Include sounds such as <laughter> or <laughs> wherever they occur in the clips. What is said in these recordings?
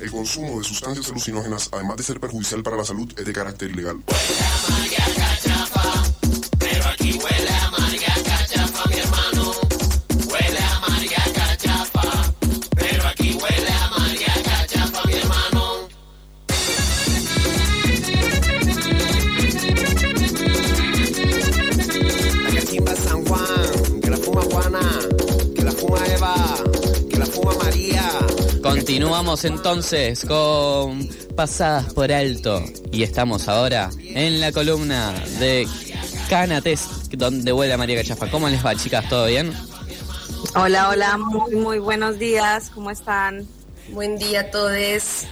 El consumo de sustancias alucinógenas, además de ser perjudicial para la salud, es de carácter ilegal. Continuamos entonces con Pasadas por Alto y estamos ahora en la columna de Canates, donde vuela María Cachafa. ¿Cómo les va, chicas? ¿Todo bien? Hola, hola, muy, muy buenos días, ¿cómo están? Buen día a todos.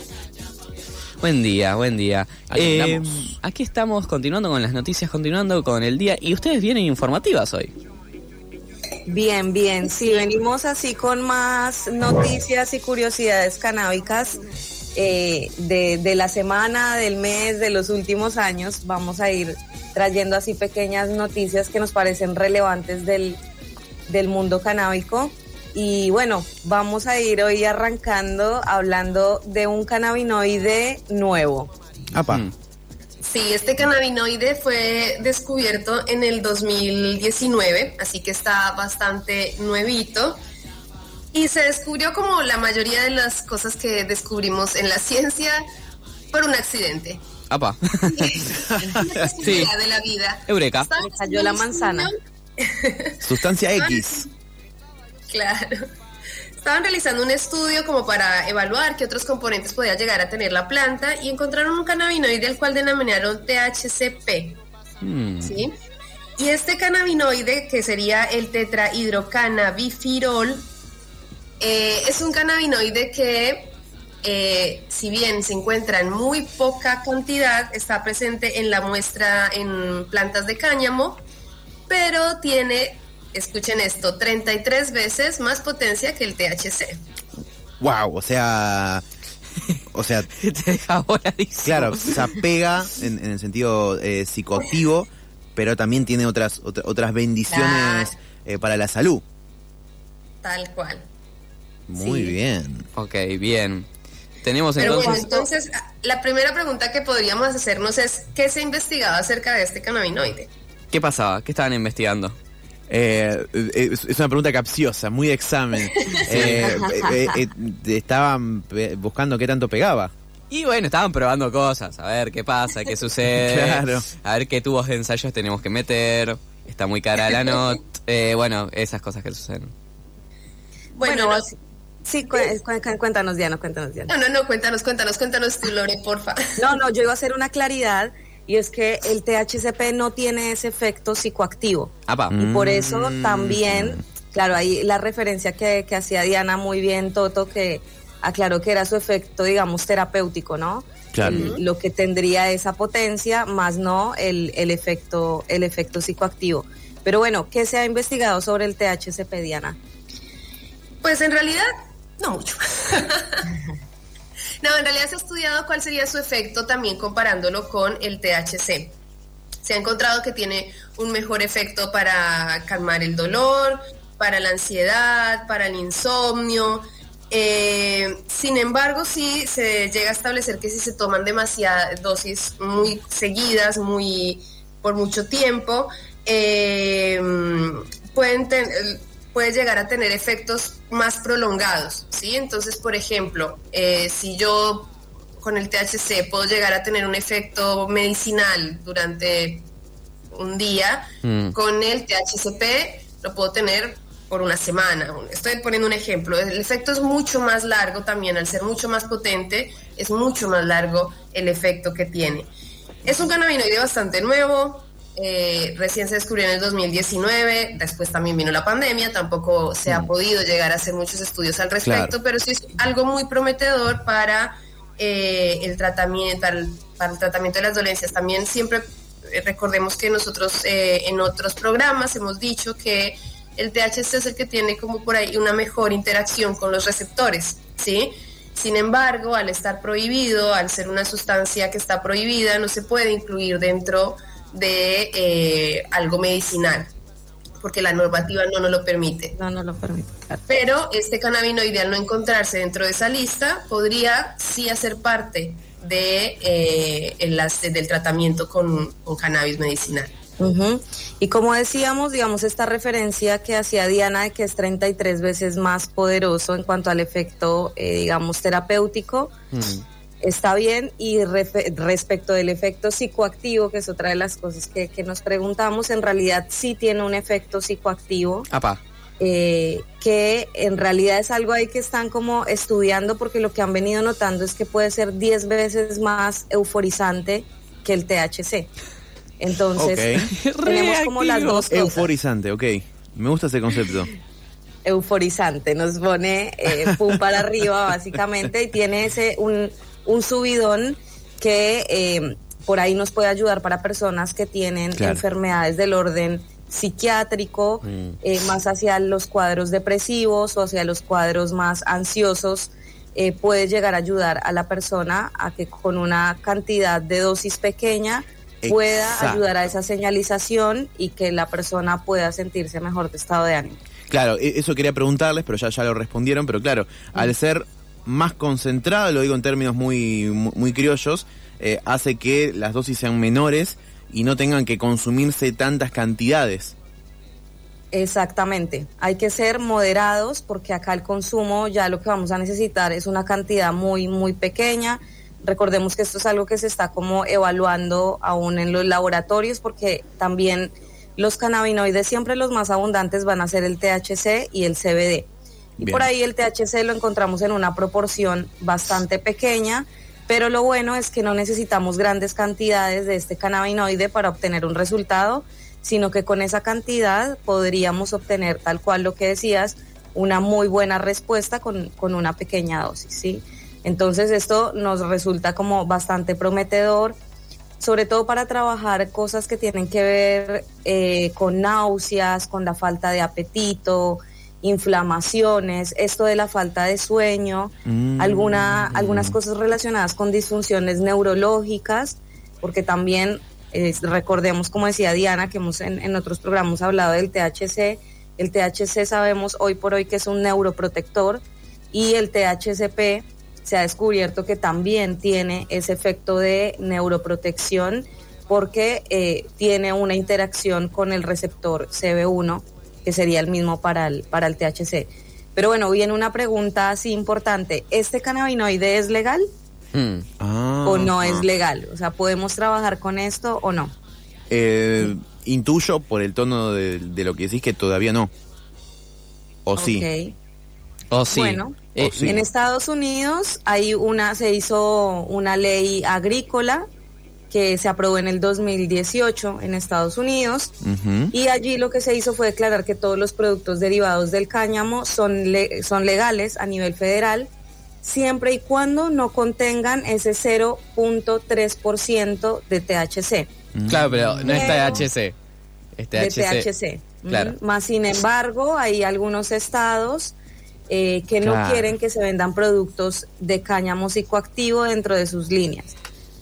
Buen día, buen día. Aquí Eh, aquí estamos continuando con las noticias, continuando con el día y ustedes vienen informativas hoy. Bien, bien, sí, venimos así con más noticias y curiosidades canábicas eh, de, de la semana, del mes, de los últimos años. Vamos a ir trayendo así pequeñas noticias que nos parecen relevantes del, del mundo canábico. Y bueno, vamos a ir hoy arrancando hablando de un cannabinoide nuevo. Apa. Mm. Sí, este cannabinoide fue descubierto en el 2019, así que está bastante nuevito. Y se descubrió como la mayoría de las cosas que descubrimos en la ciencia por un accidente. Apa. <laughs> Casualidad de la vida. Eureka. Le cayó la manzana. Sustancia X. Claro. Estaban realizando un estudio como para evaluar qué otros componentes podía llegar a tener la planta y encontraron un cannabinoide al cual denominaron THCP. Mm. ¿sí? Y este cannabinoide, que sería el tetrahidrocannabifirol, eh, es un cannabinoide que, eh, si bien se encuentra en muy poca cantidad, está presente en la muestra en plantas de cáñamo, pero tiene, escuchen esto, 33 veces más potencia que el THC. Wow, o sea. O sea, <laughs> claro, o sea, pega en, en el sentido eh, psicoactivo, pero también tiene otras otra- otras bendiciones Claro. eh, para la salud. Tal cual. Muy Sí. bien. Ok, bien. Tenemos Pero entonces... bueno, entonces la primera pregunta que podríamos hacernos es, ¿qué se ha investigado acerca de este cannabinoide? ¿Qué pasaba? ¿Qué estaban investigando? Eh, es, es una pregunta capciosa, muy de examen. <laughs> Eh, eh, eh, eh, estaban buscando qué tanto pegaba. Y bueno, estaban probando cosas, a ver qué pasa, qué <laughs> sucede, Claro. a ver qué tubos de ensayos tenemos que meter, está muy cara la <laughs> not, eh, bueno, esas cosas que suceden. Bueno, Bueno, no, sí, sí, cu- cu- cu- cuéntanos, Diana, cuéntanos, Diana. no, no, no, cuéntanos, cuéntanos, cuéntanos tú, Lore, porfa. No, no, yo iba a hacer una claridad y es que el THCP no tiene ese efecto psicoactivo. Apa, Y por eso Mm. también, claro, ahí la referencia que, que hacía Diana muy bien, Toto, que aclaró que era su efecto, digamos, terapéutico, ¿no? Claro. El- lo que tendría esa potencia, más no el, el efecto, el efecto psicoactivo. Pero bueno, ¿qué se ha investigado sobre el THCP, Diana? Pues en realidad, no mucho. <laughs> no, en realidad se ha estudiado cuál sería su efecto también comparándolo con el THC. Se ha encontrado que tiene un mejor efecto para calmar el dolor, para la ansiedad, para el insomnio. Eh, sin embargo, sí se llega a establecer que si se toman demasiadas dosis muy seguidas, muy por mucho tiempo, eh, pueden ten- puede llegar a tener efectos más prolongados, ¿sí? Entonces, por ejemplo, eh, si yo con el THC puedo llegar a tener un efecto medicinal durante un día, Mm. con el THCP lo puedo tener por una semana. Estoy poniendo un ejemplo. El efecto es mucho más largo también, al ser mucho más potente, es mucho más largo el efecto que tiene. Es un cannabinoide bastante nuevo, eh, recién se descubrió en el 2019, después también vino la pandemia, tampoco se ha podido llegar a hacer muchos estudios al respecto, Claro. pero sí es algo muy prometedor para eh, el tratamiento, para el, para el tratamiento de las dolencias. También siempre eh, recordemos que nosotros eh, en otros programas hemos dicho que el THC es el que tiene como por ahí una mejor interacción con los receptores, ¿sí? Sin embargo, al estar prohibido, al ser una sustancia que está prohibida, no se puede incluir dentro de eh, algo medicinal. porque la normativa no nos lo permite. No, no lo permite. claro. Pero este cannabinoide, al no encontrarse dentro de esa lista, podría sí hacer parte de, eh, en las- del tratamiento con, con cannabis medicinal. Y como decíamos, digamos, esta referencia que hacía Diana de que es 33 veces más poderoso en cuanto al efecto, eh, digamos, terapéutico, Mm. Está bien. Y respecto del efecto psicoactivo, que es otra de las cosas que, que nos preguntamos, en realidad sí tiene un efecto psicoactivo. Apa. eh, que en realidad es algo ahí que están como estudiando porque lo que han venido notando es que puede ser 10 veces más euforizante que el THC. Entonces, <laughs> tenemos como las dos cosas. Euforizante, ok. Me gusta ese concepto. euforizante, nos pone eh, pum para arriba básicamente y tiene ese un, un subidón que eh, por ahí nos puede ayudar para personas que tienen Claro. enfermedades del orden psiquiátrico, eh, más hacia los cuadros depresivos o hacia los cuadros más ansiosos, eh, puede llegar a ayudar a la persona a que con una cantidad de dosis pequeña pueda ayudar a esa señalización y que la persona pueda sentirse mejor de estado de ánimo. Claro, e- eso quería preguntarles, pero ya, ya lo respondieron. Pero claro, al ser más concentrado, lo digo en términos muy, muy, muy criollos, eh, hace que las dosis sean menores y no tengan que consumirse tantas cantidades. Exactamente, hay que ser moderados porque acá el consumo ya lo que vamos a necesitar es una cantidad muy, muy pequeña. Recordemos que esto es algo que se está como evaluando aún en los laboratorios porque también los cannabinoides siempre los más abundantes van a ser el THC y el CBD. Y Bien. por ahí el THC lo encontramos en una proporción bastante pequeña, pero lo bueno es que no necesitamos grandes cantidades de este cannabinoide para obtener un resultado, sino que con esa cantidad podríamos obtener tal cual lo que decías, una muy buena respuesta con, con una pequeña dosis, ¿sí? Entonces esto nos resulta como bastante prometedor, sobre todo para trabajar cosas que tienen que ver eh, con náuseas, con la falta de apetito, inflamaciones, esto de la falta de sueño, Mm. alguna, algunas cosas relacionadas con disfunciones neurológicas, porque también eh, recordemos, como decía Diana, que hemos en, en otros programas hablado del THC, el THC sabemos hoy por hoy que es un neuroprotector y el THCP se ha descubierto que también tiene ese efecto de neuroprotección porque eh, tiene una interacción con el receptor CB1, que sería el mismo para el, para el THC. Pero bueno, viene una pregunta así importante. ¿Este cannabinoide es legal Mm. Ah, o no es legal? O sea, ¿podemos trabajar con esto o no? Eh, intuyo por el tono de, de lo que decís que todavía no. O sí. Ok. Oh, sí. Bueno, Eh, sí. en Estados Unidos hay una, se hizo una ley agrícola que se aprobó en el 2018 en Estados Unidos y allí lo que se hizo fue declarar que todos los productos derivados del cáñamo son, le- son legales a nivel federal siempre y cuando no contengan ese 0.3% de THC. Claro, pero no es Pero- THC. Es de THC. THC. Claro. Más sin embargo, hay algunos estados eh, que no quieren que se vendan productos de cáñamo psicoactivo dentro de sus líneas.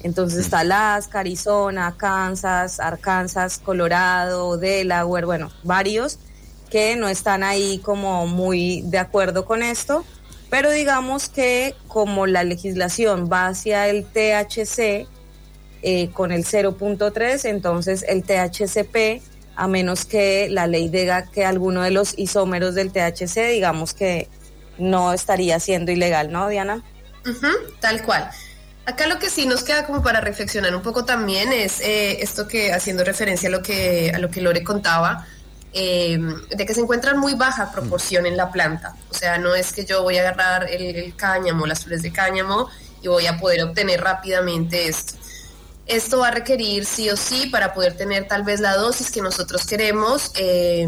Entonces está Alaska, Arizona, Kansas, Arkansas, Colorado, Delaware, bueno, varios que no están ahí como muy de acuerdo con esto, pero digamos que como la legislación va hacia el THC, eh, con el 0.3, entonces el THCP, a menos que la ley diga que alguno de los isómeros del THC, digamos que no estaría siendo ilegal, ¿no, Diana? Ujú, tal cual. Acá lo que sí nos queda como para reflexionar un poco también es eh, esto que haciendo referencia a lo que a lo que Lore contaba, eh, de que se encuentra en muy baja proporción en la planta. O sea, no es que yo voy a agarrar el, el cáñamo, las flores de cáñamo y voy a poder obtener rápidamente esto. Esto va a requerir sí o sí para poder tener tal vez la dosis que nosotros queremos eh,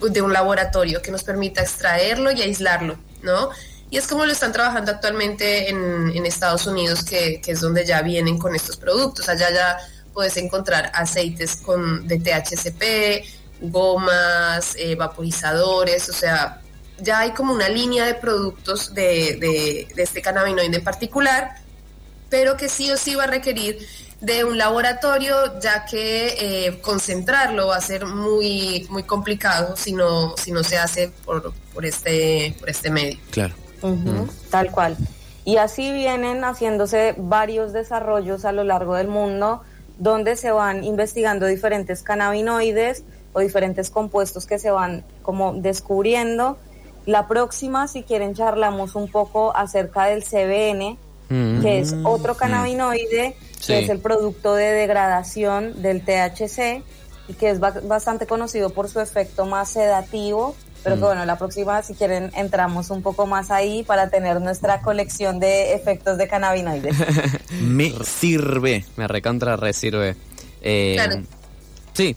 de un laboratorio que nos permita extraerlo y aislarlo, ¿no? Y es como lo están trabajando actualmente en, en Estados Unidos, que, es donde ya vienen con estos productos. Allá ya puedes encontrar aceites con, de THCP, gomas, eh, vaporizadores, o sea, ya hay como una línea de productos de este cannabinoide en particular, pero que sí o sí va a requerir de un laboratorio, ya que eh, concentrarlo va a ser muy, muy complicado si no, si no se hace por, por, este, por este medio. Claro. Ujú, Tal cual. Y así vienen haciéndose varios desarrollos a lo largo del mundo donde se van investigando diferentes cannabinoides o diferentes compuestos que se van como descubriendo. La próxima, si quieren, charlamos un poco acerca del CBN, Mm. que es otro cannabinoide, Sí. que es el producto de degradación del THC y que es ba- bastante conocido por su efecto más sedativo. Pero que bueno, la próxima, si quieren, entramos un poco más ahí para tener nuestra colección de efectos de cannabinoides. <laughs> Me sirve. Me recontra resirve. Eh, Claro. Sí,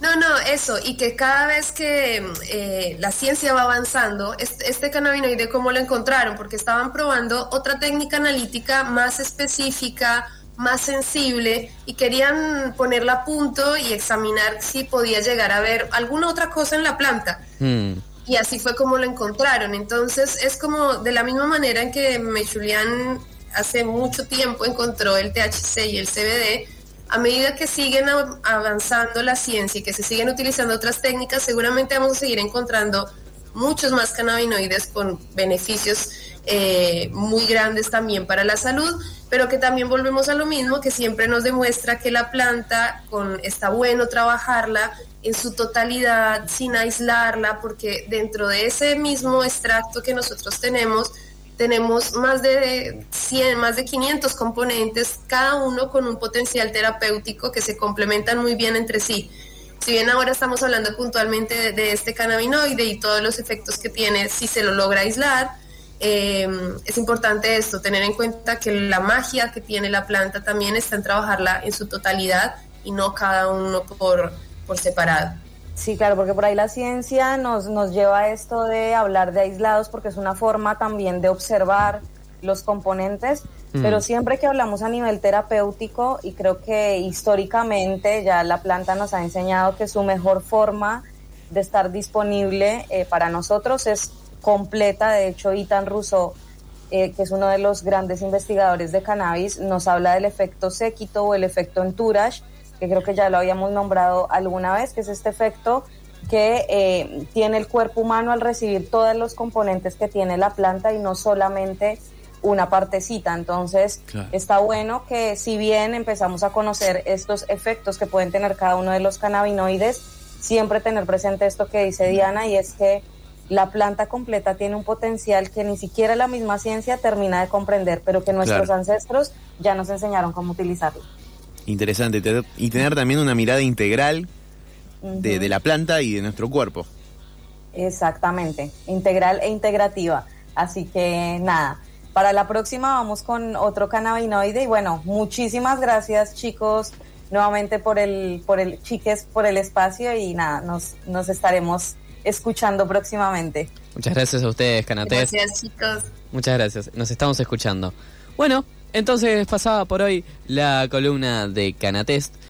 No, no, eso, y que cada vez que eh, la ciencia va avanzando, este, este cannabinoide, ¿cómo lo encontraron? Porque estaban probando otra técnica analítica más específica, más sensible, y querían ponerla a punto y examinar si podía llegar a ver alguna otra cosa en la planta. Mm. Y así fue como lo encontraron. Entonces es como de la misma manera en que Mechulian hace mucho tiempo encontró el THC y el CBD, a medida que siguen av- avanzando la ciencia y que se siguen utilizando otras técnicas, seguramente vamos a seguir encontrando muchos más cannabinoides con beneficios eh, muy grandes también para la salud, pero que también volvemos a lo mismo, que siempre nos demuestra que la planta está bueno trabajarla en su totalidad, sin aislarla, porque dentro de ese mismo extracto que nosotros tenemos, tenemos más de 100, más de 500 componentes, cada uno con un potencial terapéutico que se complementan muy bien entre sí. Si bien ahora estamos hablando puntualmente de, de este cannabinoide y todos los efectos que tiene si se lo logra aislar, eh, es importante esto, tener en cuenta que la magia que tiene la planta también está en trabajarla en su totalidad y no cada uno por, por separado. Sí, claro, porque por ahí la ciencia nos, nos lleva a esto de hablar de aislados porque es una forma también de observar los componentes, Mm. pero siempre que hablamos a nivel terapéutico y creo que históricamente ya la planta nos ha enseñado que su mejor forma de estar disponible eh, para nosotros es completa, de hecho Ethan Rousseau, eh, que es uno de los grandes investigadores de cannabis, nos habla del efecto séquito o el efecto entourage, que creo que ya lo habíamos nombrado alguna vez, que es este efecto que eh, tiene el cuerpo humano al recibir todos los componentes que tiene la planta y no solamente una partecita. Entonces, Claro. está bueno que si bien empezamos a conocer estos efectos que pueden tener cada uno de los cannabinoides, siempre tener presente esto que dice Diana y es que la planta completa tiene un potencial que ni siquiera la misma ciencia termina de comprender, pero que nuestros Claro. ancestros ya nos enseñaron cómo utilizarlo. Interesante. te- Y tener también una mirada integral de, de la planta y de nuestro cuerpo. Exactamente, integral e integrativa. Así que nada, para la próxima vamos con otro cannabinoide y bueno, muchísimas gracias chicos nuevamente por el, por el, chiques por el espacio y nada, nos, nos estaremos escuchando próximamente. muchas gracias a ustedes, Canatés. Gracias chicos. Muchas gracias, nos estamos escuchando. Bueno, entonces pasaba por hoy la columna de Canatest.